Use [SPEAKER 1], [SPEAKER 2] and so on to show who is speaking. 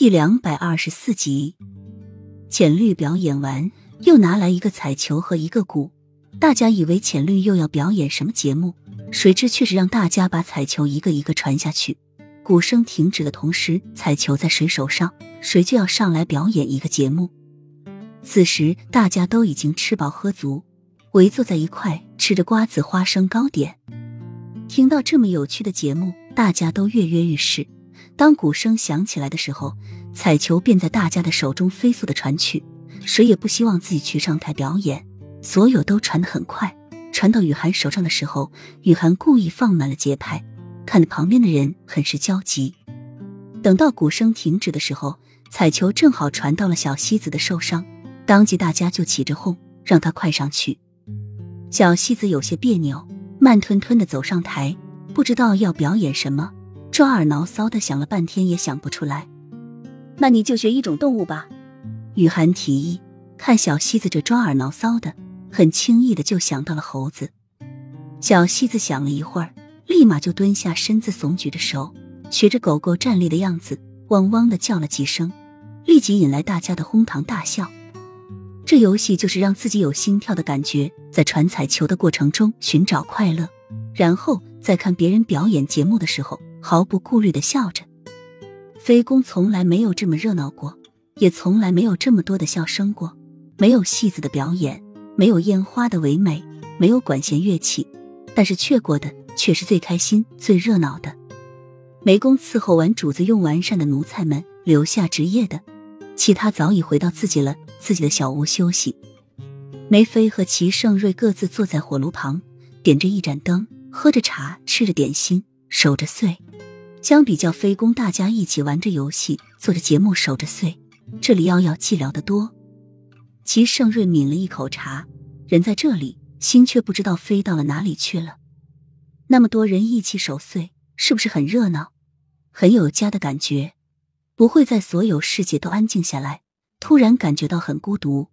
[SPEAKER 1] 第两百二十四集，浅绿表演完，又拿来一个彩球和一个鼓。大家以为浅绿又要表演什么节目，谁知却是让大家把彩球一个一个传下去。鼓声停止的同时，彩球在谁手上，谁就要上来表演一个节目。此时大家都已经吃饱喝足，围坐在一块吃着瓜子、花生糕点。听到这么有趣的节目，大家都跃跃欲试。当鼓声响起来的时候，彩球便在大家的手中飞速的传去。谁也不希望自己去上台表演，所有都传得很快。传到雨涵手上的时候，雨涵故意放慢了节拍，看得旁边的人很是焦急。等到鼓声停止的时候，彩球正好传到了小西子的手上，当即大家就起着哄，让他快上去。小西子有些别扭，慢吞吞的走上台，不知道要表演什么。抓耳挠腮的想了半天也想不出来，
[SPEAKER 2] 那你就学一种动物吧。
[SPEAKER 1] 雨涵提议，看小西子这抓耳挠腮的，很轻易的就想到了猴子。小西子想了一会儿，立马就蹲下身子，耸举着手，学着狗狗站立的样子，汪汪的叫了几声，立即引来大家的哄堂大笑。这游戏就是让自己有心跳的感觉，在传彩球的过程中寻找快乐，然后在看别人表演节目的时候。毫不顾虑的笑着，飞宫从来没有这么热闹过，也从来没有这么多的笑声过。没有戏子的表演，没有烟花的唯美，没有管弦乐器，但是却过的却是最开心、最热闹的。梅宫伺候完主子用完膳的奴才们，留下值夜的，其他早已回到自己了自己的小屋休息。梅妃和齐盛瑞各自坐在火炉旁，点着一盏灯，喝着茶，吃着点心。守着岁，相比较非宫，大家一起玩着游戏，做着节目，守着岁，这里要要寂寥得多。齐盛瑞抿了一口茶，人在这里，心却不知道飞到了哪里去了。那么多人一起守岁，是不是很热闹，很有家的感觉？不会在所有世界都安静下来，突然感觉到很孤独，